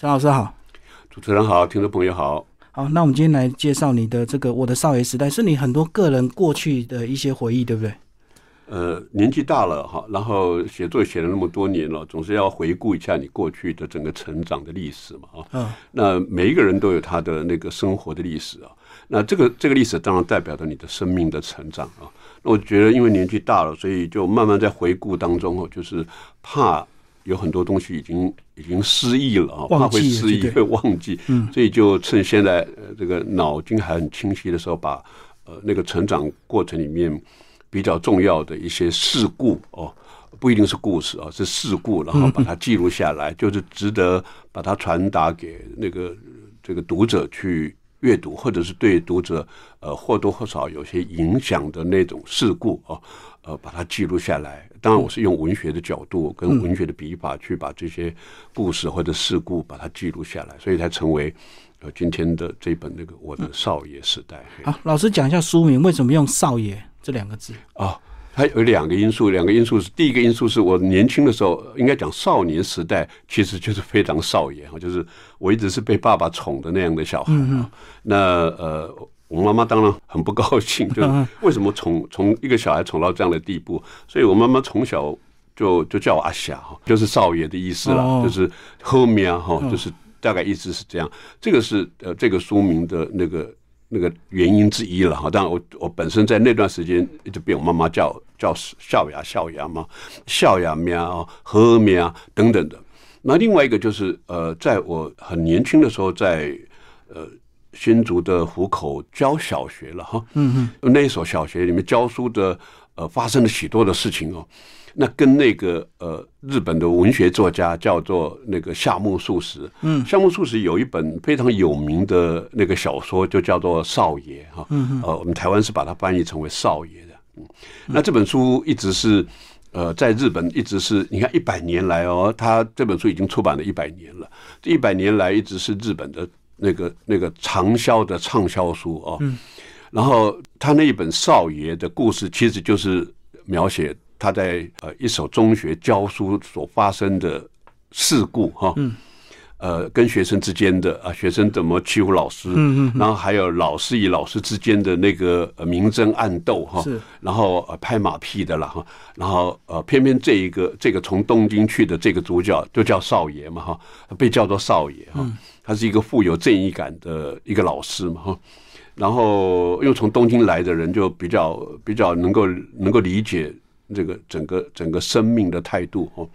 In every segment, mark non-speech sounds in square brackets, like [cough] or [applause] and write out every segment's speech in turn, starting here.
陈老师好，主持人好，听众朋友好。好，那我们今天来介绍你的这个《我的少爷时代》，是你很多个人过去的一些回忆，对不对？呃，年纪大了哈，然后写作写了那么多年了，总是要回顾一下你过去的整个成长的历史嘛啊。嗯。那每一个人都有他的那个生活的历史啊。那这个这个历史当然代表着你的生命的成长啊。那我觉得，因为年纪大了，所以就慢慢在回顾当中哦，就是怕有很多东西已经已经失忆了啊，怕会失忆会忘记。嗯。所以就趁现在呃这个脑筋还很清晰的时候，把呃那个成长过程里面。比较重要的一些事故哦，不一定是故事啊，是事故，然后把它记录下来，就是值得把它传达给那个这个读者去阅读，或者是对读者呃或多或少有些影响的那种事故啊，呃，把它记录下来。当然，我是用文学的角度跟文学的笔法去把这些故事或者事故把它记录下来，所以才成为呃今天的这本那个我的少爷时代。好，老师讲一下书名，为什么用少爷？这两个字啊，它有两个因素。两个因素是，第一个因素是我年轻的时候，应该讲少年时代，其实就是非常少爷哈，就是我一直是被爸爸宠的那样的小孩啊。那呃，我妈妈当然很不高兴，就是为什么宠从一个小孩宠到这样的地步？所以我妈妈从小就就叫我阿霞哈，就是少爷的意思了，就是后面哈，就是大概意思是这样。这个是呃，这个书名的那个。那个原因之一了哈，当然我我本身在那段时间一直被我妈妈叫叫笑牙笑牙嘛，笑牙喵和喵等等的。那另外一个就是呃，在我很年轻的时候，在呃新竹的湖口教小学了哈，嗯嗯，那一所小学里面教书的呃，发生了许多的事情哦。那跟那个呃日本的文学作家叫做那个夏目漱石，嗯，夏目漱石有一本非常有名的那个小说，就叫做《少爷》哈，嗯呃，我们台湾是把它翻译成为《少爷》那这本书一直是呃在日本一直是，你看一百年来哦，他这本书已经出版了一百年了，这一百年来一直是日本的那个那个畅销的畅销书哦，嗯，然后他那一本《少爷》的故事其实就是描写。他在呃一所中学教书所发生的事故哈，呃跟学生之间的啊学生怎么欺负老师，嗯嗯，然后还有老师与老师之间的那个明争暗斗哈，是，然后呃拍马屁的了哈，然后呃偏偏这一个这个从东京去的这个主角就叫少爷嘛哈，被叫做少爷哈，他是一个富有正义感的一个老师嘛哈，然后又从东京来的人就比较比较能够能够理解。这个整个整个生命的态度哦，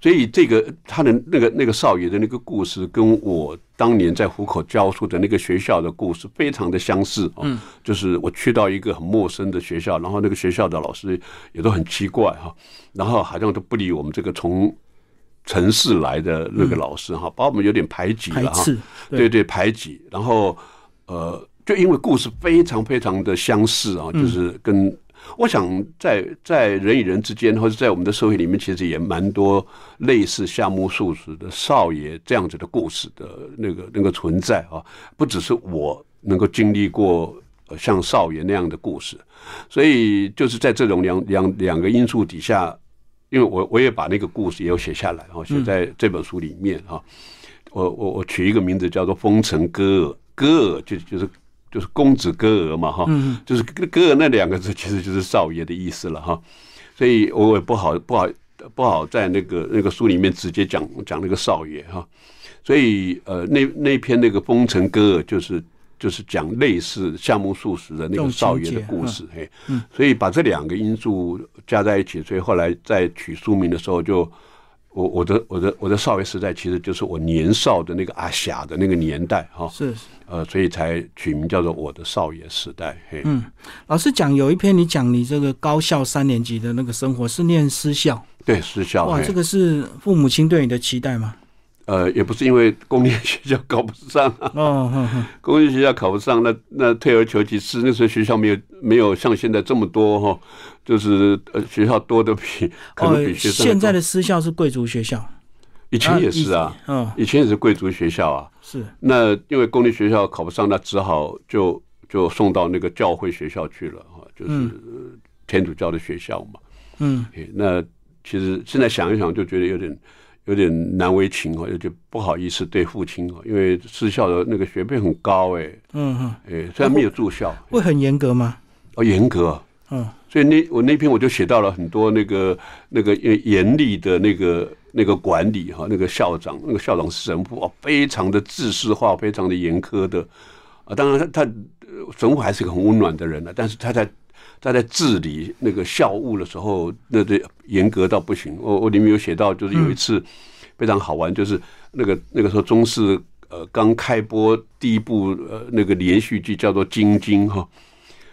所以这个他的那个那个少爷的那个故事，跟我当年在虎口教书的那个学校的故事非常的相似哦。就是我去到一个很陌生的学校，然后那个学校的老师也都很奇怪哈，然后好像都不理我们这个从城市来的那个老师哈，把我们有点排挤了哈。对对，排挤。然后呃，就因为故事非常非常的相似啊，就是跟。我想在在人与人之间，或者在我们的社会里面，其实也蛮多类似夏目漱石的少爷这样子的故事的那个那个存在啊。不只是我能够经历过像少爷那样的故事，所以就是在这种两两两个因素底下，因为我我也把那个故事也有写下来，然后写在这本书里面啊。我我我取一个名字叫做《风尘歌尔》，歌尔就就是。就是公子哥儿嘛，哈，就是哥儿那两个字其实就是少爷的意思了，哈，所以我也不好不好不好在那个那个书里面直接讲讲那个少爷哈，所以呃那那篇那个风尘歌儿就是就是讲类似夏目漱石的那个少爷的故事，嘿，所以把这两个因素加在一起，所以后来在取书名的时候就。我我的我的我的少爷时代，其实就是我年少的那个阿霞的那个年代哈，是呃，所以才取名叫做我的少爷时代。嘿嗯，老师讲有一篇你讲你这个高校三年级的那个生活是念私校，对私校。哇，这个是父母亲对你的期待吗？呃，也不是因为公立学校考不上，哦，公立学校考不上，那那退而求其次，那时候学校没有没有像现在这么多哈，就是呃学校多的比可能比学生。现在的私校是贵族学校，以前也是啊，嗯，以前也是贵族学校啊，是。那因为公立学校考不上，那只好就就送到那个教会学校去了哈，就是天主教的学校嘛，嗯，那其实现在想一想，就觉得有点。有点难为情哦，有点不好意思对父亲哦，因为私校的那个学费很高哎，嗯嗯，哎，虽然没有住校，会很严格吗？哦，严格，嗯，所以那我那篇我就写到了很多那个那个严严厉的那个那个管理哈，那个校长，那个校长神父哦，非常的制式化，非常的严苛的啊。当然他他神父还是个很温暖的人呢，但是他在。他在治理那个校务的时候，那对严格到不行。我我里面有写到，就是有一次非常好玩，就是那个那个时候中视呃刚开播第一部呃那个连续剧叫做《晶晶》哈，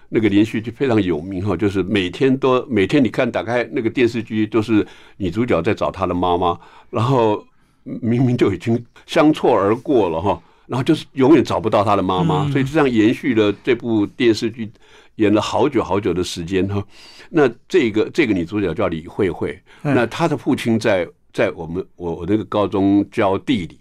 那个连续剧非常有名哈，就是每天都每天你看打开那个电视剧都是女主角在找她的妈妈，然后明明就已经相错而过了哈，然后就是永远找不到她的妈妈，所以就这样延续了这部电视剧。演了好久好久的时间哈，那这个这个女主角叫李慧慧，那她的父亲在在我们我我那个高中教地理，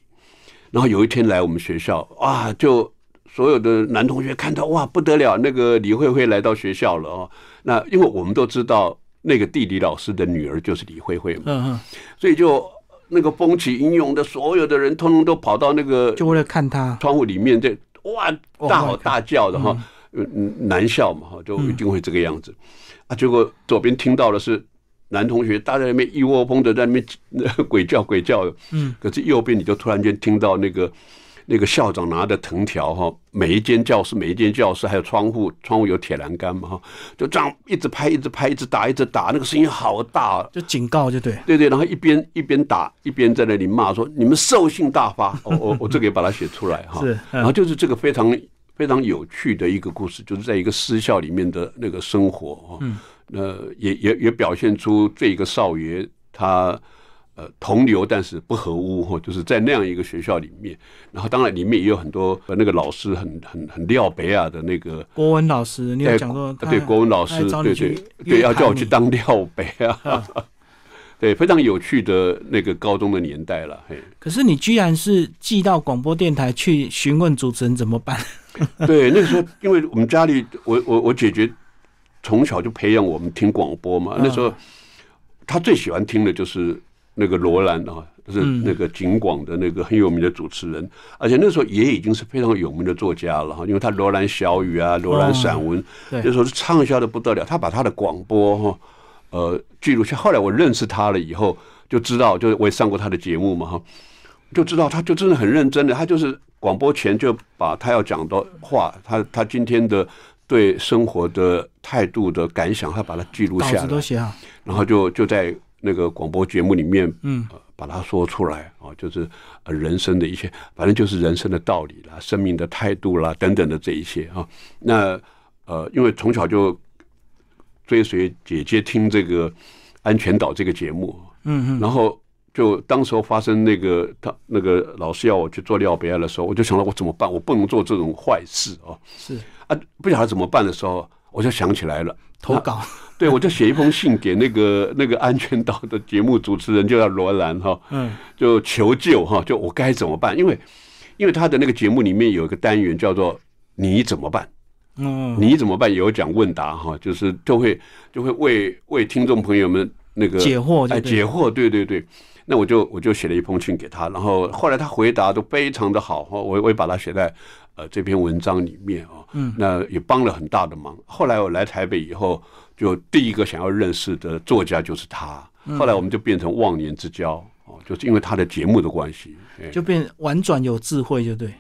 然后有一天来我们学校，啊，就所有的男同学看到哇不得了，那个李慧慧来到学校了哦，那因为我们都知道那个地理老师的女儿就是李慧慧嘛，所以就那个风起云涌的，所有的人通通都跑到那个就为了看他。窗户里面，这哇大吼大叫的哈。嗯，男校嘛，哈，就一定会这个样子，啊，结果左边听到的是男同学，大家那边一窝蜂的在那边 [laughs] 鬼叫鬼叫，嗯，可是右边你就突然间听到那个那个校长拿着藤条，哈，每一间教室每一间教室还有窗户，窗户有铁栏杆嘛，哈，就这样一直拍一直拍一直打一直打，那个声音好大，就警告就对，对对，然后一边一边打一边在那里骂说你们兽性大发，我我我这个也把它写出来哈，是，然后就是这个非常。非常有趣的一个故事，就是在一个私校里面的那个生活哈，嗯，那也也也表现出这个少爷他呃同流但是不合污哈，[laughs] 就是在那样一个学校里面，然后当然里面也有很多那个老师很很很廖北亚的那个国文老师，你有讲过对国文老师对对对要叫我去当廖北啊。[laughs] 对，非常有趣的那个高中的年代了。嘿，可是你居然是寄到广播电台去询问主持人怎么办？[laughs] 对，那个时候因为我们家里，我我我姐姐从小就培养我们听广播嘛。那时候她最喜欢听的就是那个罗兰啊，就是那个景广的那个很有名的主持人，而且那时候也已经是非常有名的作家了哈，因为他罗兰小语啊，罗兰散文，那时候是畅销的不得了。他把他的广播哈。呃，记录下。后来我认识他了以后，就知道，就是我也上过他的节目嘛，哈，就知道他就真的很认真的。他就是广播前就把他要讲的话，他他今天的对生活的态度的感想，他把它记录下来，然后就就在那个广播节目里面，嗯，把它说出来啊，就是人生的一些，反正就是人生的道理啦，生命的态度啦等等的这一些啊。那呃，因为从小就。追随姐姐听这个《安全岛》这个节目，嗯嗯，然后就当时候发生那个他那个老师要我去做廖北亚的时候，我就想到我怎么办？我不能做这种坏事哦。是啊，不晓得怎么办的时候，我就想起来了，投稿。对，我就写一封信给那个 [laughs] 那个《安全岛》的节目主持人，就叫罗兰哈，嗯，就求救哈，就我该怎么办？因为因为他的那个节目里面有一个单元叫做“你怎么办”。嗯，你怎么办？有讲问答哈，就是就会就会为为听众朋友们那个解惑，哎，解惑，对对对。那我就我就写了一封信给他，然后后来他回答都非常的好哈，我我也把它写在呃这篇文章里面啊，嗯，那也帮了很大的忙。后来我来台北以后，就第一个想要认识的作家就是他，后来我们就变成忘年之交哦，就是因为他的节目的关系，就变婉转有智慧，就对。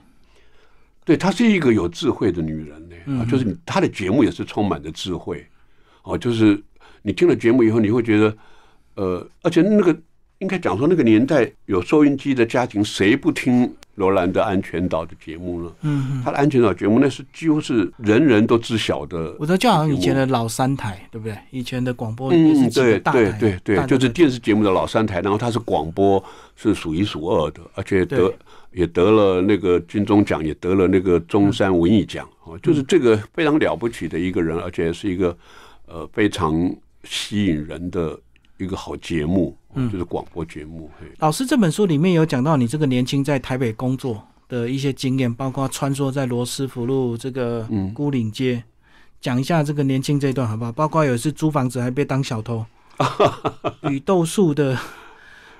对，她是一个有智慧的女人呢，啊，就是她的节目也是充满着智慧，哦，就是你听了节目以后，你会觉得，呃，而且那个应该讲说，那个年代有收音机的家庭，谁不听罗兰的《安全岛》的节目呢？嗯，他的《安全岛》节目那是几乎是人人都知晓的。我知道，就好像以前的老三台，对不对？以前的广播嗯，对对对对，就是电视节目的老三台，然后它是广播是数一数二的，而且得。也得了那个金钟奖，也得了那个中山文艺奖哦，就是这个非常了不起的一个人，而且是一个呃非常吸引人的一个好节目，嗯就是广播节目。老师这本书里面有讲到你这个年轻在台北工作的一些经验，包括穿梭在罗斯福路这个孤岭街，讲一下这个年轻这一段好不好？包括有一次租房子还被当小偷，[laughs] 雨豆树的。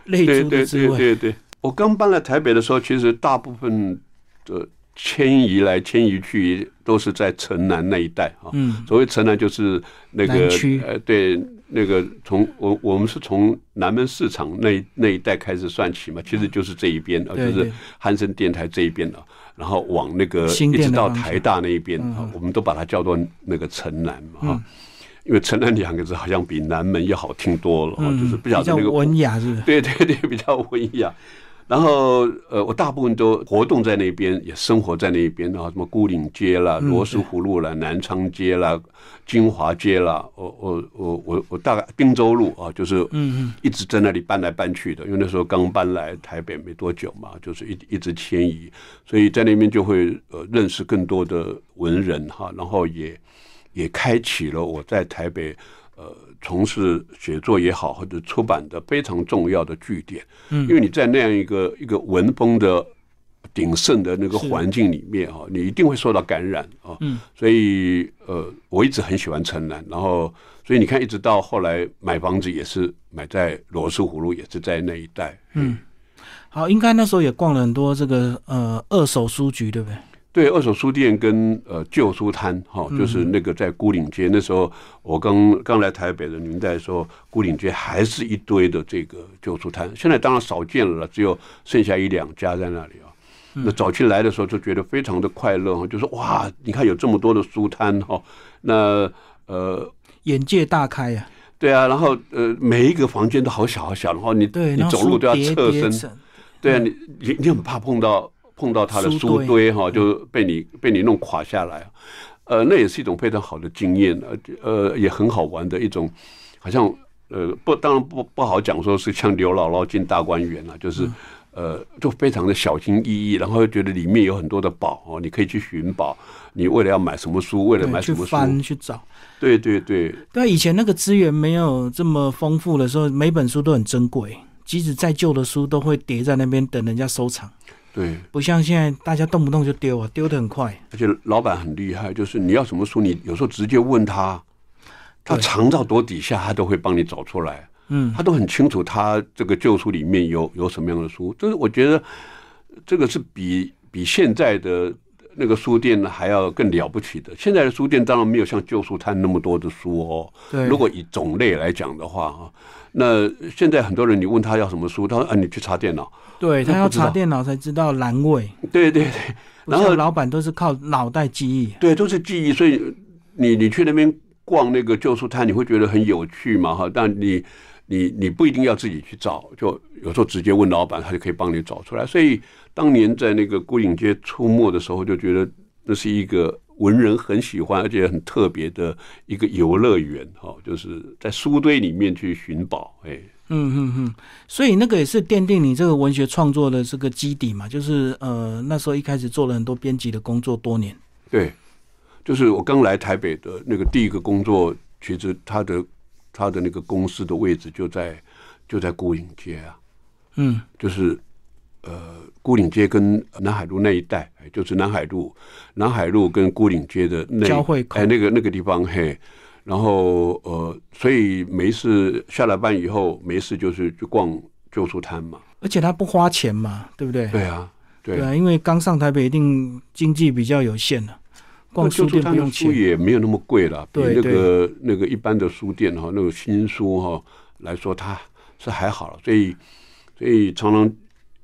类对对族的滋味。对对对，我刚搬来台北的时候，其实大部分的迁移来迁移去都是在城南那一带啊。嗯，所谓城南就是那个呃，对，那个从我我们是从南门市场那那一带开始算起嘛，其实就是这一边啊，就是汉森电台这一边啊，然后往那个一直到台大那一边啊，我们都把它叫做那个城南嘛哈。因为“城南”两个字好像比南门要好听多了就是不晓比较得那个文雅，是不是？对对对，比较文雅。然后呃，我大部分都活动在那边，也生活在那边啊，什么孤岭街啦、嗯罗斯福路啦、南昌街啦、金华街啦，我我我我我大概滨州路啊，就是嗯嗯。一直在那里搬来搬去的，因为那时候刚搬来台北没多久嘛，就是一一直迁移，所以在那边就会呃认识更多的文人哈，然后也也开启了我在台北呃从事写作也好或者出版的非常重要的据点，嗯。因为你在那样一个一个文风的鼎盛的那个环境里面啊，你一定会受到感染啊，嗯，所以呃我一直很喜欢城南，然后所以你看一直到后来买房子也是买在罗斯湖路，也是在那一带，嗯。好，应该那时候也逛了很多这个呃二手书局，对不对？对，二手书店跟呃旧书摊，哈，就是那个在孤岭街。那时候我刚刚来台北的年代的时候，孤岭街还是一堆的这个旧书摊。现在当然少见了，只有剩下一两家在那里啊。那早期来的时候就觉得非常的快乐哈，就说哇，你看有这么多的书摊哈，那呃。眼界大开呀、对啊，然后呃，每一个房间都好小好小，然后你对，你走路都要侧身，对啊，你你你很怕碰到碰到他的书堆哈，就被你被你弄垮下来，呃，那也是一种非常好的经验，呃呃，也很好玩的一种，好像呃不，当然不不好讲说是像刘姥姥进大观园啊，就是。呃，就非常的小心翼翼，然后又觉得里面有很多的宝哦，你可以去寻宝。你为了要买什么书，为了买什么书，翻去找。对对对，对啊，以前那个资源没有这么丰富的时候，每本书都很珍贵，即使再旧的书都会叠在那边等人家收藏，对，不像现在大家动不动就丢啊，丢的很快。而且老板很厉害，就是你要什么书，你有时候直接问他，他藏到多底下，他都会帮你找出来。嗯，他都很清楚，他这个旧书里面有有什么样的书。就是我觉得这个是比比现在的那个书店呢还要更了不起的。现在的书店当然没有像旧书摊那么多的书哦。对。如果以种类来讲的话哈，那现在很多人你问他要什么书，他说啊你去查电脑。对他要查电脑才知道栏位，对对对，然后老板都是靠脑袋记忆。对，都是记忆，所以你你去那边逛那个旧书摊，你会觉得很有趣嘛哈，但你你你不一定要自己去找，就有时候直接问老板，他就可以帮你找出来。所以当年在那个孤影街出没的时候，就觉得那是一个文人很喜欢而且很特别的一个游乐园哈，就是在书堆里面去寻宝，哎，嗯嗯嗯，所以那个也是奠定你这个文学创作的这个基底嘛，就是呃那时候一开始做了很多编辑的工作，多年。对，就是我刚来台北的那个第一个工作，其实他的他的那个公司的位置就在就在孤影街啊。嗯就是呃孤岭街跟南海路那一带，哎就是南海路、南海路跟孤岭街的那交汇口。哎那个那个地方嘿，然后呃，所以没事下了班以后没事就是去逛旧书摊嘛，而且他不花钱嘛，对不对？对啊，对。对啊，因为刚上台北，一定经济比较有限了，逛书旧书店不用钱。也没有那么贵了，比对那个那个一般的书店哈，那个新书哈来说，它是还好了，所以所以常常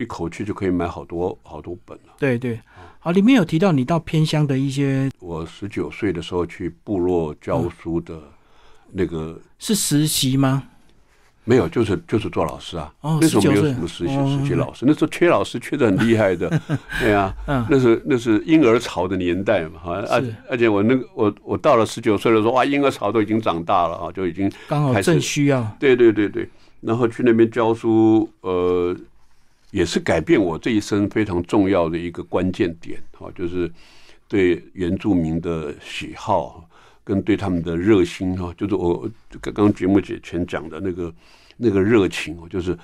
一口气就可以买好多好多本了。对对，好，里面有提到你到偏乡的一些我十九岁的时候去部落教书的那个、是实习吗？没有，就是就是做老师啊。哦那时候没有19岁什么实习哦实习老师，那时候缺老师缺的很厉害的。[laughs] 对啊，嗯那是那是婴儿潮的年代嘛，哈，而是而且我那个我我到了十九岁的时候，哇，婴儿潮都已经长大了啊，就已经刚好正需要。对对对对，然后去那边教书，呃，也是改变我这一生非常重要的一个关键点哈，就是对原住民的喜好跟对他们的热心哈，就是我刚刚节目姐前讲的那个那个热情哦，就是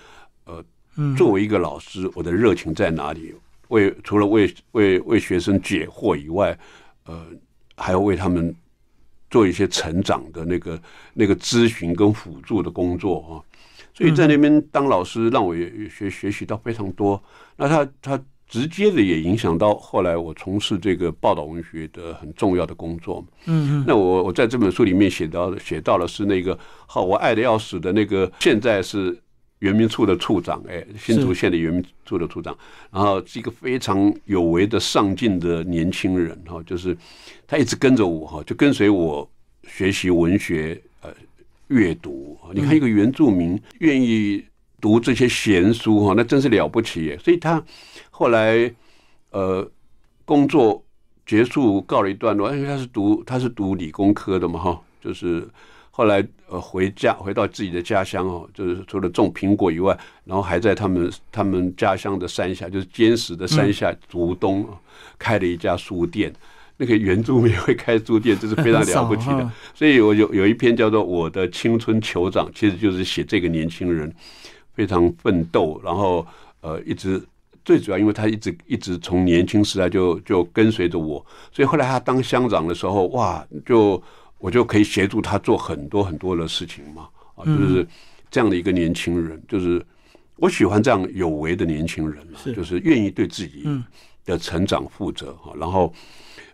呃，作为一个老师，我的热情在哪里？为除了为为为学生解惑以外，呃，还要为他们做一些成长的那个那个咨询跟辅助的工作啊。所以在那边当老师，让我也学学习到非常多。那他他直接的也影响到后来我从事这个报道文学的很重要的工作。嗯嗯，那我我在这本书里面写到写到了是那个好我爱的要死的那个，现在是。原民处的处长，哎，新竹县的原民处的处长，然后是一个非常有为的上进的年轻人哈，就是他一直跟着我哈，就跟随我学习文学呃阅读。你看一个原住民愿意读这些闲书哈，那真是了不起耶。所以他后来呃工作结束告了一段落，因为他是读他是读理工科的嘛哈，就是。后来呃回家回到自己的家乡哦，就是除了种苹果以外，然后还在他们他们家乡的山下，就是坚实的山下竹东开了一家书店。那个原住民会开书店，这是非常了不起的。所以我有有一篇叫做《我的青春酋长》，其实就是写这个年轻人非常奋斗，然后呃一直最主要，因为他一直一直从年轻时代就就跟随着我，所以后来他当乡长的时候，哇就。我就可以协助他做很多很多的事情嘛，啊，就是这样的一个年轻人，就是我喜欢这样有为的年轻人嘛，就是愿意对自己的成长负责哈，然后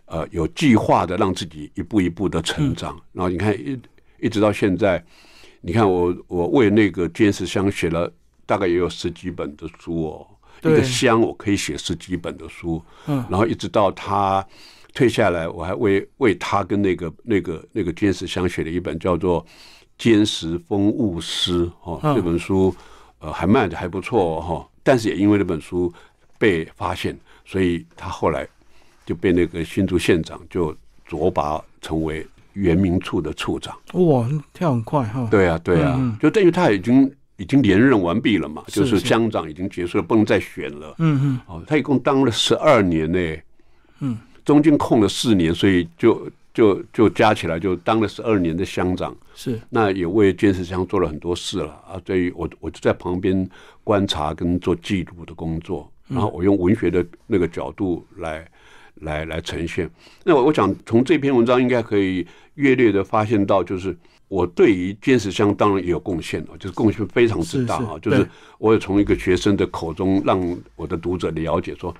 呃有计划的让自己一步一步的成长，然后你看一一直到现在，你看我我为那个坚持香写了大概也有十几本的书哦，一个香我可以写十几本的书，嗯，然后一直到他。退下来，我还为为他跟那个那个那个监视相写了一本叫做《监视风物诗》哦，这本书呃还卖的还不错哈，但是也因为那本书被发现，所以他后来就被那个新竹县长就擢拔成为原民处的处长。哇，跳很快哈！对啊，对啊，就等于他已经已经连任完毕了嘛，就是乡长已经结束了，不能再选了。嗯嗯，哦，他一共当了十二年呢。嗯。中间空了四年，所以就就就加起来就当了十二年的乡长。是，那也为建设乡做了很多事了啊。对于我，我就在旁边观察跟做记录的工作，然后我用文学的那个角度来来来呈现。那我我想从这篇文章应该可以略略的发现到，就是我对于坚持乡当然也有贡献了，就是贡献非常之大啊。就是我也从一个学生的口中让我的读者了解说。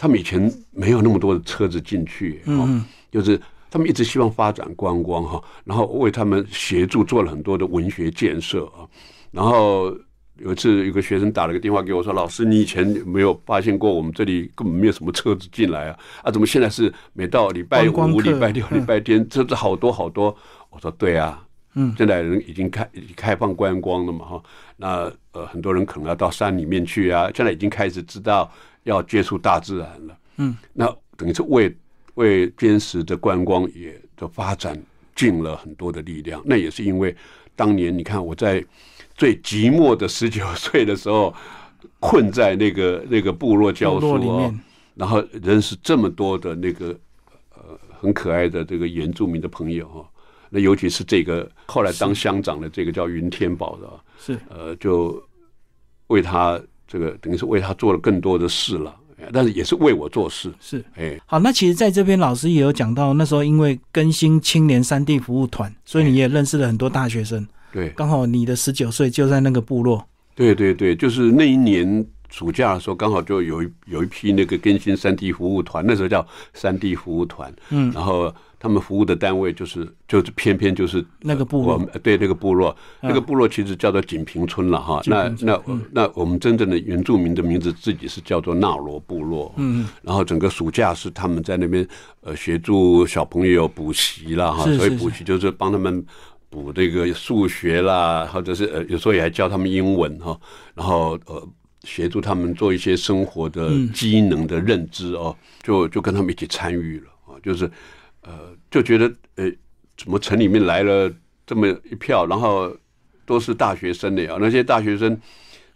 他们以前没有那么多的车子进去，嗯，就是他们一直希望发展观光哈，然后为他们协助做了很多的文学建设啊。然后有一次，有个学生打了个电话给我说：“老师，你以前没有发现过我们这里根本没有什么车子进来啊？啊，怎么现在是每到礼拜五、礼拜六、礼拜天车子好多好多？”我说：“对啊，嗯，现在人已经开已经开放观光了嘛哈。那呃，很多人可能要到山里面去啊，现在已经开始知道。”要接触大自然了，嗯，那等于是为为坚实的观光也的发展尽了很多的力量。那也是因为当年你看我在最寂寞的十九岁的时候，困在那个那个部落教书哦，然后认识这么多的那个呃很可爱的这个原住民的朋友哈。那尤其是这个后来当乡长的这个叫云天宝的，是呃就为他。这个等于是为他做了更多的事了，但是也是为我做事。是，哎，好，那其实在这边老师也有讲到，那时候因为更新青年三地服务团，所以你也认识了很多大学生。对，刚好你的十九岁就在那个部落。对对对，就是那一年暑假的时候，刚好就有一有一批那个更新三 D 服务团，那时候叫三 D 服务团。嗯，然后。他们服务的单位就是就是偏偏就是那个部落，对那个部落，那个部落其实叫做锦屏村了哈。那那那我们真正的原住民的名字自己是叫做纳罗部落。嗯嗯。然后整个暑假是他们在那边呃协助小朋友补习啦哈，所以补习就是帮他们补这个数学啦，或者是呃有时候也还教他们英文哈，然后呃协助他们做一些生活的机能的认知哦，就就跟他们一起参与了啊，就是。呃，就觉得呃，怎么城里面来了这么一票，然后都是大学生的呀？那些大学生，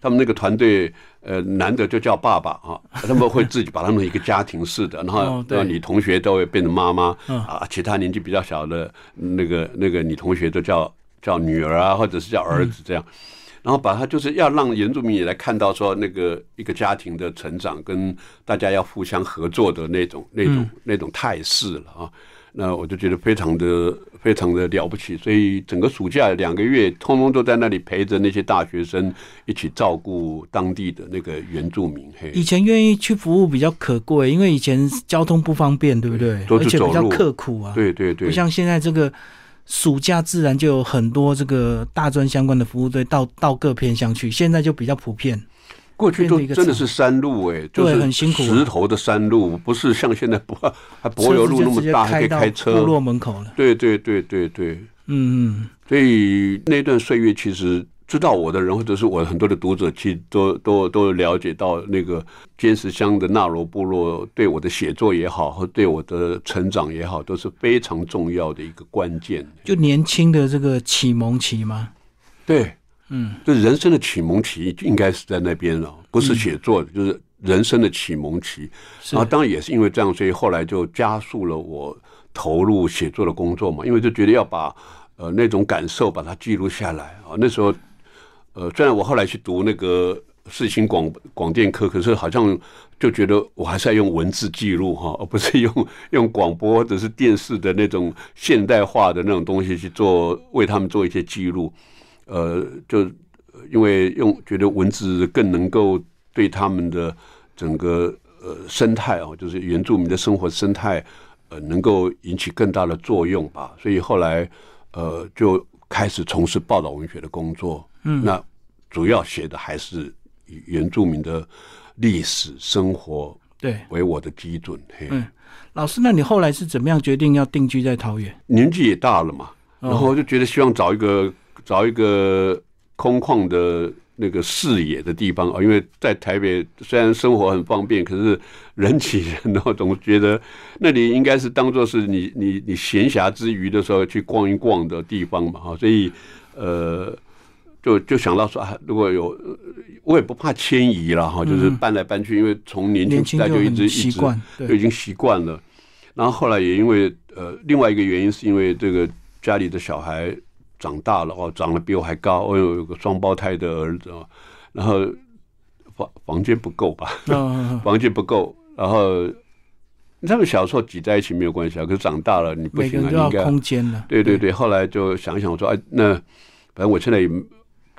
他们那个团队，呃，男的就叫爸爸啊，他们会自己把他们一个家庭式的，然后让女同学都会变成妈妈啊，其他年纪比较小的那个那个女同学都叫叫女儿啊，或者是叫儿子这样，然后把它就是要让原住民也来看到说那个一个家庭的成长跟大家要互相合作的那种那种那种态势了啊。那我就觉得非常的非常的了不起，所以整个暑假两个月，通通都在那里陪着那些大学生一起照顾当地的那个原住民。嘿，以前愿意去服务比较可贵，因为以前交通不方便，对不对？而且比较刻苦啊。对对对，不像现在这个暑假自然就有很多这个大专相关的服务队到到各偏乡去，现在就比较普遍。过去就真的是山路哎，就是很辛苦，石头的山路，不是像现在柏 [laughs] 还柏油路那么大，还可以开车。部落门口了。对对对对对，嗯嗯。所以那段岁月，其实知道我的人，或者是我很多的读者，其实都都都了解到那个尖石乡的纳罗部落对我的写作也好，和对我的成长也好，都是非常重要的一个关键。就年轻的这个启蒙期吗？对。嗯，就人生的启蒙期应该是在那边了，不是写作，就是人生的启蒙期。然后当然也是因为这样，所以后来就加速了我投入写作的工作嘛。因为就觉得要把呃那种感受把它记录下来啊。那时候呃，虽然我后来去读那个世新广广电科，可是好像就觉得我还是要用文字记录哈，而不是用用广播或者是电视的那种现代化的那种东西去做，为他们做一些记录。呃，就因为用觉得文字更能够对他们的整个呃生态哦，就是原住民的生活生态，呃，能够引起更大的作用吧。所以后来呃就开始从事报道文学的工作。嗯，那主要写的还是原住民的历史生活对为我的基准。嗯，老师，那你后来是怎么样决定要定居在桃园？年纪也大了嘛，然后就觉得希望找一个。找一个空旷的那个视野的地方啊，因为在台北虽然生活很方便，可是人挤人，然后总觉得那里应该是当做是你你你闲暇之余的时候去逛一逛的地方嘛哈，所以呃，就就想到说啊，如果有我也不怕迁移了哈，就是搬来搬去，因为从年轻时代就一直一直就已经习惯了，然后后来也因为呃另外一个原因是因为这个家里的小孩。长大了哦，长得比我还高。我有有个双胞胎的儿子哦，然后房房间不够吧？[laughs] 房间不够。然后他们小时候挤在一起没有关系啊，可是长大了你不行啊，应该空间了。对对对，后来就想想说，哎，那反正我现在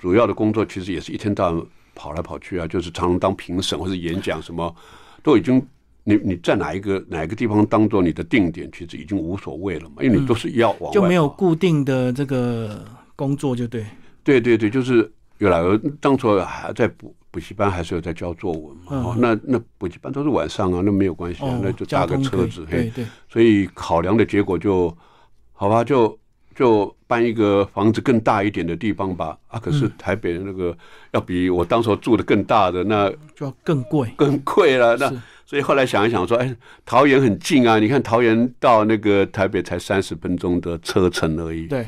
主要的工作其实也是一天到晚跑来跑去啊，就是常常当评审或者演讲什么，都已经。你你在哪一个哪一个地方当做你的定点，其实已经无所谓了嘛，因为你都是要往就没有固定的这个工作，就对。对对对，就是有来当初还在补补习班，还是有在教作文嘛。哦，那那补习班都是晚上啊，那没有关系啊，那就搭个车子。对对。所以考量的结果就，好吧，就就搬一个房子更大一点的地方吧。啊，可是台北的那个要比我当时住的更大的那就要更贵，更贵了那。所以后来想一想，说：“哎，桃园很近啊！你看桃园到那个台北才三十分钟的车程而已。对，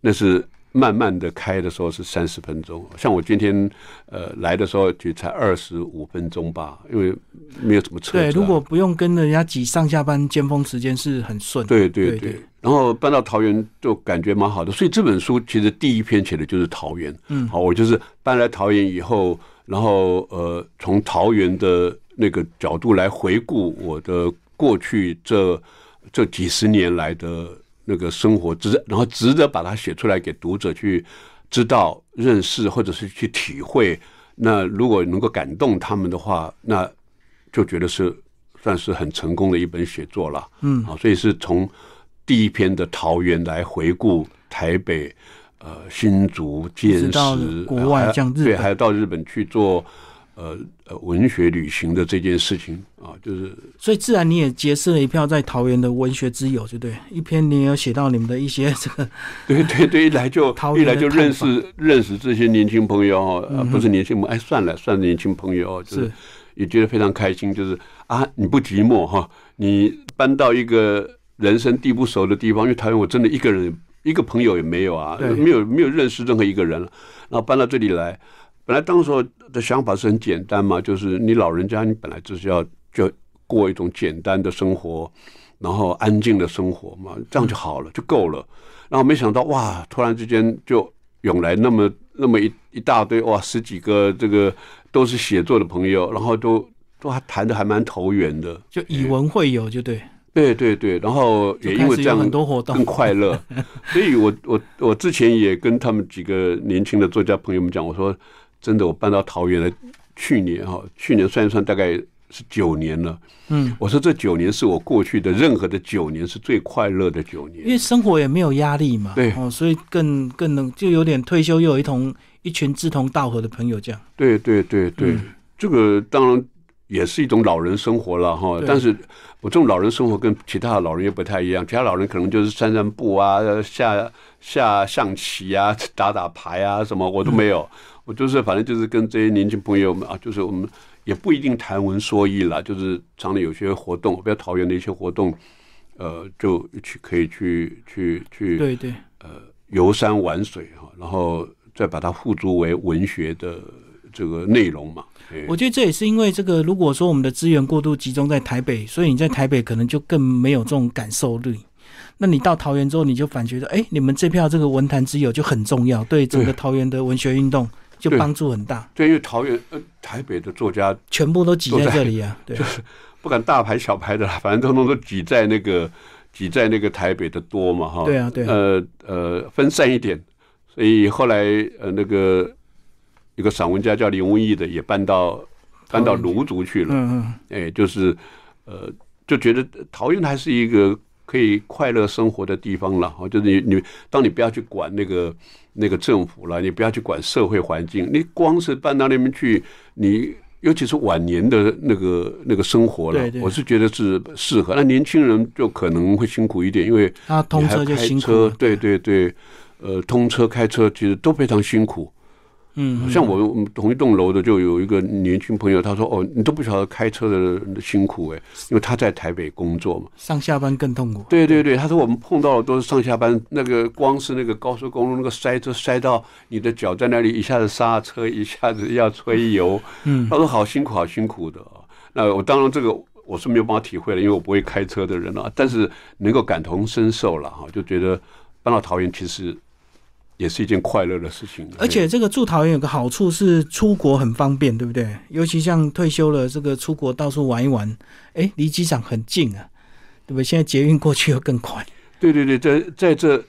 那是慢慢的开的时候是三十分钟。像我今天呃来的时候就才二十五分钟吧，因为没有什么车。对，如果不用跟人家挤上下班尖峰时间是很顺。对对对。然后搬到桃园就感觉蛮好的。所以这本书其实第一篇写的就是桃园。嗯，好，我就是搬来桃园以后，然后呃从桃园的。那个角度来回顾我的过去这这几十年来的那个生活，值然后值得把它写出来给读者去知道、认识，或者是去体会。那如果能够感动他们的话，那就觉得是算是很成功的一本写作了。嗯，啊，所以是从第一篇的桃园来回顾台北、呃新竹、见识，国外对，还要到日本去做。呃呃，文学旅行的这件事情啊，就是所以自然你也结识了一票在桃园的文学之友，就对一篇你也有写到你们的一些这个，[laughs] 对对对，一来就一来就认识认识这些年轻朋友啊，不是年轻朋友，哎，算了，算年轻朋友，就是也觉得非常开心，就是啊，你不寂寞哈，你搬到一个人生地不熟的地方，因为桃园我真的一个人一个朋友也没有啊，没有没有认识任何一个人了，然后搬到这里来。本来当时的想法是很简单嘛，就是你老人家，你本来就是要就过一种简单的生活，然后安静的生活嘛，这样就好了，就够了。然后没想到哇，突然之间就涌来那么那么一一大堆哇，十几个这个都是写作的朋友，然后都都还谈的还蛮投缘的，就以文会友，就对。对对对，然后也因为这样很多活动更快乐，所以我我我之前也跟他们几个年轻的作家朋友们讲，我说真的，我搬到桃园了，去年哈，去年算一算大概是九年了。嗯，我说这九年是我过去的任何的九年是最快乐的九年，因为生活也没有压力嘛。对哦，所以更更能就有点退休又有一同一群志同道合的朋友这样。对对对对，这个当然。也是一种老人生活了哈，但是我这种老人生活跟其他的老人又不太一样。其他老人可能就是散散步啊，下下象棋啊，打打牌啊，什么我都没有。我就是反正就是跟这些年轻朋友们啊，就是我们也不一定谈文说艺了，就是常常有些活动，比较桃园的一些活动，呃，就去可以去去去，对对，呃，游山玩水哈，然后再把它付诸为文学的这个内容嘛。我觉得这也是因为这个，如果说我们的资源过度集中在台北，所以你在台北可能就更没有这种感受力。那你到桃园之后，你就反觉得，哎，你们这票这个文坛之友就很重要，对整个桃园的文学运动就帮助很大。对，因为桃园呃台北的作家全部都挤在这里啊，[laughs] 对，就是不管大牌小牌的，[laughs] 反正通通都挤在那个挤在那个台北的多嘛，哈。对啊，对。呃呃，分散一点，所以后来呃那个。一个散文家叫林文义的，也搬到搬到芦竹去了。嗯嗯，哎，就是呃，就觉得桃园还是一个可以快乐生活的地方了。哈，就是你你，当你不要去管那个那个政府了，你不要去管社会环境，你光是搬到那边去，你尤其是晚年的那个那个生活了，我是觉得是适合。那年轻人就可能会辛苦一点，因为他通车就辛苦。对对对，呃，通车开车其实都非常辛苦。嗯，像我们同一栋楼的就有一个年轻朋友，他说：“哦，你都不晓得开车的辛苦哎，因为他在台北工作嘛，上下班更痛苦。”对对对，他说我们碰到的都是上下班，那个光是那个高速公路那个塞车塞到你的脚在那里，一下子刹车，一下子要吹油，嗯，他说好辛苦，好辛苦的啊。那我当然这个我是没有办法体会了，因为我不会开车的人啊，但是能够感同身受了哈，就觉得搬到桃园其实。也是一件快乐的事情，而且这个住桃园有个好处是出国很方便，对不对？尤其像退休了，这个出国到处玩一玩，哎，离机场很近啊，对不对？现在捷运过去又更快。对对对，在在这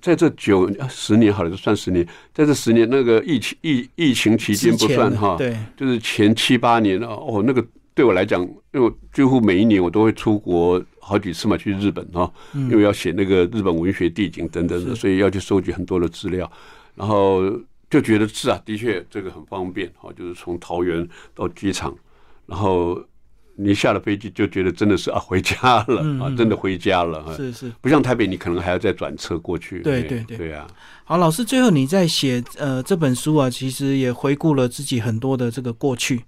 在这九十年好了，就算十年，在这十年那个疫情疫疫情期间不算哈，对，就是前七八年了哦，那个。对我来讲，因为几乎每一年我都会出国好几次嘛，去日本啊，因为要写那个日本文学地景等等的，所以要去收集很多的资料，然后就觉得是啊，的确这个很方便哈，就是从桃园到机场，然后你下了飞机就觉得真的是啊回家了啊，真的回家了，是是，不像台北，你可能还要再转车过去。对对对，对啊。好，老师，最后你在写呃这本书啊，其实也回顾了自己很多的这个过去。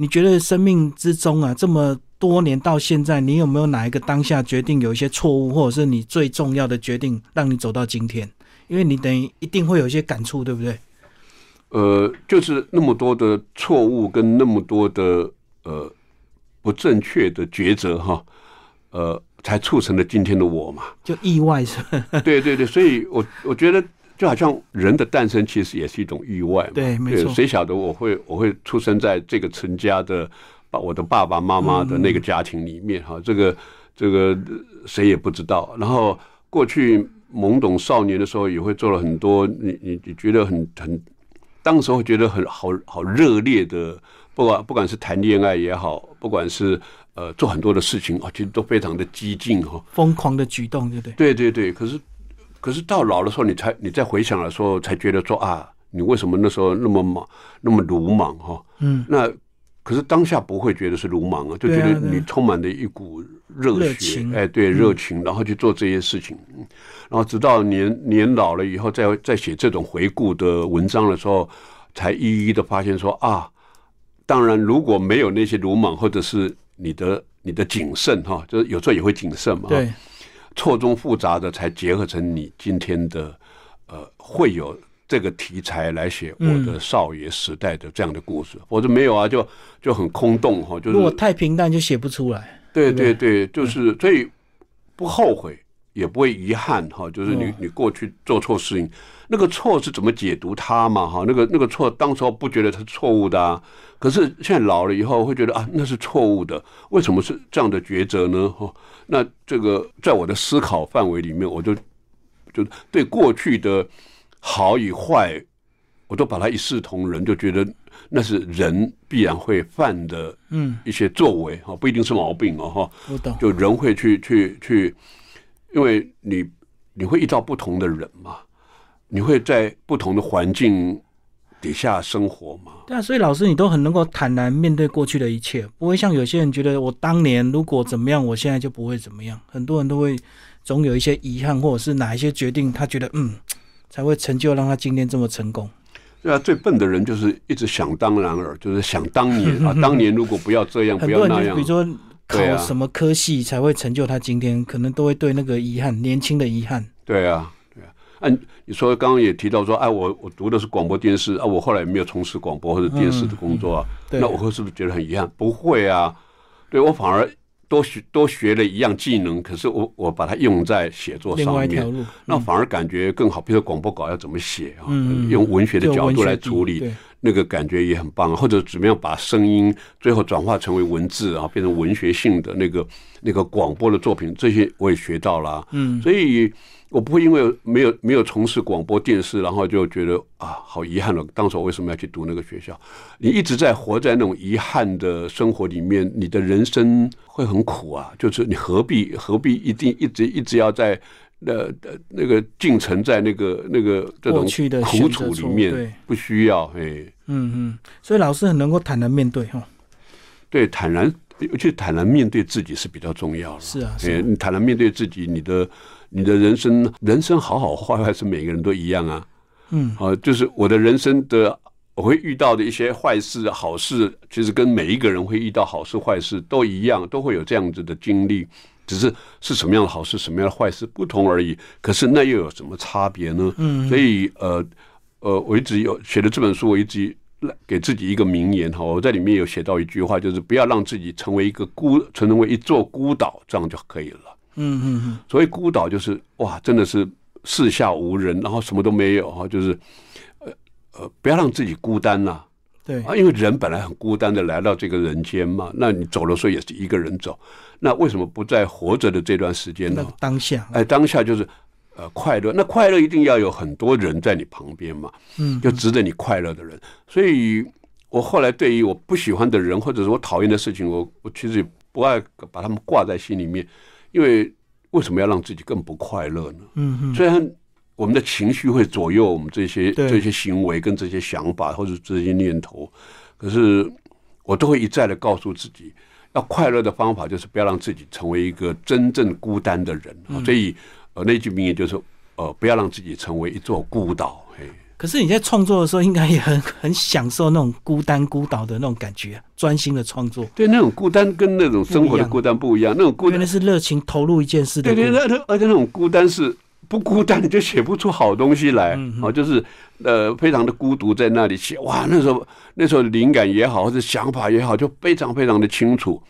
你觉得生命之中啊，这么多年到现在，你有没有哪一个当下决定有一些错误，或者是你最重要的决定，让你走到今天？因为你等于一定会有一些感触，对不对？呃，就是那么多的错误跟那么多的呃不正确的抉择哈，呃，才促成了今天的我嘛。就意外是？[laughs] 对对对，所以我我觉得。就好像人的诞生其实也是一种意外，对，没错。谁晓得我会我会出生在这个成家的，把我的爸爸妈妈的那个家庭里面哈，这个这个谁也不知道。然后过去懵懂少年的时候，也会做了很多你你你觉得很很，当时候觉得很好好热烈的，不管不管是谈恋爱也好，不管是呃做很多的事情啊，其实都非常的激进哈，疯狂的举动，对不对？对对对，可是。可是到老的时候，你才你再回想的时候，才觉得说啊，你为什么那时候那么莽，那么鲁莽哈？嗯，那可是当下不会觉得是鲁莽啊，就觉得你充满了一股热血，哎，对，热情，然后去做这些事情。然后直到年年老了以后，再再写这种回顾的文章的时候，才一一的发现说啊，当然如果没有那些鲁莽，或者是你的你的谨慎哈，就是有时候也会谨慎嘛。对。错综复杂的才结合成你今天的，呃，会有这个题材来写我的少爷时代的这样的故事。我说没有啊，就就很空洞哈，就是如果太平淡就写不出来。对对对，就是所以不后悔，也不会遗憾哈，就是你你过去做错事情，那个错是怎么解读它嘛哈？那个那个错当时候不觉得它是错误的啊，可是现在老了以后会觉得啊那是错误的，为什么是这样的抉择呢？哈，那这个在我的思考范围里面，我就就对过去的好与坏，我都把它一视同仁，就觉得那是人必然会犯的嗯一些作为哈，不一定是毛病哦哈，我懂，就人会去去去。因为你你会遇到不同的人嘛，你会在不同的环境底下生活嘛？对啊，所以老师你都很能够坦然面对过去的一切，不会像有些人觉得我当年如果怎么样，我现在就不会怎么样。很多人都会总有一些遗憾，或者是哪一些决定，他觉得嗯才会成就让他今天这么成功。对啊，最笨的人就是一直想当然尔，就是想当年 [laughs] 啊，当年如果不要这样，不要那样，比如说。考什么科系才会成就他今天？可能都会对那个遗憾，年轻的遗憾。对啊，对啊。按你说，刚刚也提到说，哎，我我读的是广播电视啊，我后来没有从事广播或者电视的工作啊，那我会是不是觉得很遗憾？不会啊，对我反而。多学多学了一样技能，可是我我把它用在写作上面，那反而感觉更好。比如说广播稿要怎么写啊？用文学的角度来处理，那个感觉也很棒。或者怎么样把声音最后转化成为文字啊，变成文学性的那个那个广播的作品，这些我也学到了。嗯，所以。我不会因为没有没有从事广播电视，然后就觉得啊，好遗憾了。当时我为什么要去读那个学校？你一直在活在那种遗憾的生活里面，你的人生会很苦啊。就是你何必何必一定一直一直要在呃那个进程在那个那个这种苦楚里面，不需要哎。嗯嗯，所以老师很能够坦然面对哈。对，坦然，尤其坦然面对自己是比较重要的。是啊，你坦然面对自己，你的。你的人生，人生好好坏坏是每个人都一样啊，嗯，啊，就是我的人生的我会遇到的一些坏事、好事，其实跟每一个人会遇到好事、坏事都一样，都会有这样子的经历，只是是什么样的好事、什么样的坏事不同而已。可是那又有什么差别呢？嗯，所以呃呃，我一直有写的这本书，我一直给自己一个名言哈，我在里面有写到一句话，就是不要让自己成为一个孤，成为一座孤岛，这样就可以了。嗯嗯嗯，所谓孤岛就是哇，真的是四下无人，然后什么都没有哈，就是呃呃，不要让自己孤单呐。对啊，因为人本来很孤单的来到这个人间嘛，那你走的时候也是一个人走，那为什么不在活着的这段时间呢？当下，哎，当下就是呃快乐，那快乐一定要有很多人在你旁边嘛，嗯，就值得你快乐的人。所以我后来对于我不喜欢的人或者是我讨厌的事情，我我其实也不爱把他们挂在心里面。因为为什么要让自己更不快乐呢？嗯虽然我们的情绪会左右我们这些这些行为跟这些想法或者这些念头，可是我都会一再的告诉自己，要快乐的方法就是不要让自己成为一个真正孤单的人。所以呃，那句名言就是呃，不要让自己成为一座孤岛。嘿。可是你在创作的时候，应该也很 [laughs] 很享受那种孤单孤岛的那种感觉，专心的创作。对，那种孤单跟那种生活的孤单不一样。那种孤单是热情投入一件事的。对对，那而且那种孤单是不孤单，你就写不出好东西来啊！就是呃，非常的孤独在那里写。哇，那时候那时候灵感也好，或者想法也好，就非常非常的清楚。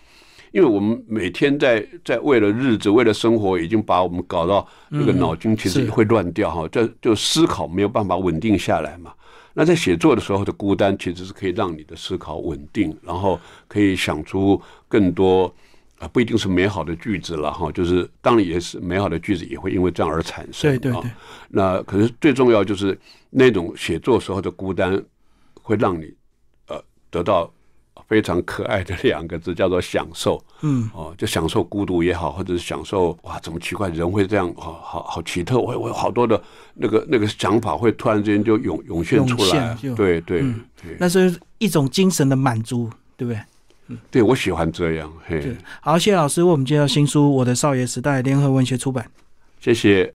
因为我们每天在在为了日子、为了生活，已经把我们搞到那个脑筋其实会乱掉哈，就就思考没有办法稳定下来嘛。那在写作的时候的孤单，其实是可以让你的思考稳定，然后可以想出更多啊，不一定是美好的句子了哈。就是当然也是美好的句子也会因为这样而产生。对对对。那可是最重要就是那种写作时候的孤单，会让你呃得到。非常可爱的两个字叫做享受，嗯，哦，就享受孤独也好，或者是享受哇，怎么奇怪，人会这样，好好好奇特，我我有好多的那个那个想法会突然之间就涌涌现出来，对对对，那是一种精神的满足，对不对？嗯，对我喜欢这样，嘿，好，谢谢老师为我们介绍新书《我的少爷时代》，联合文学出版，谢谢。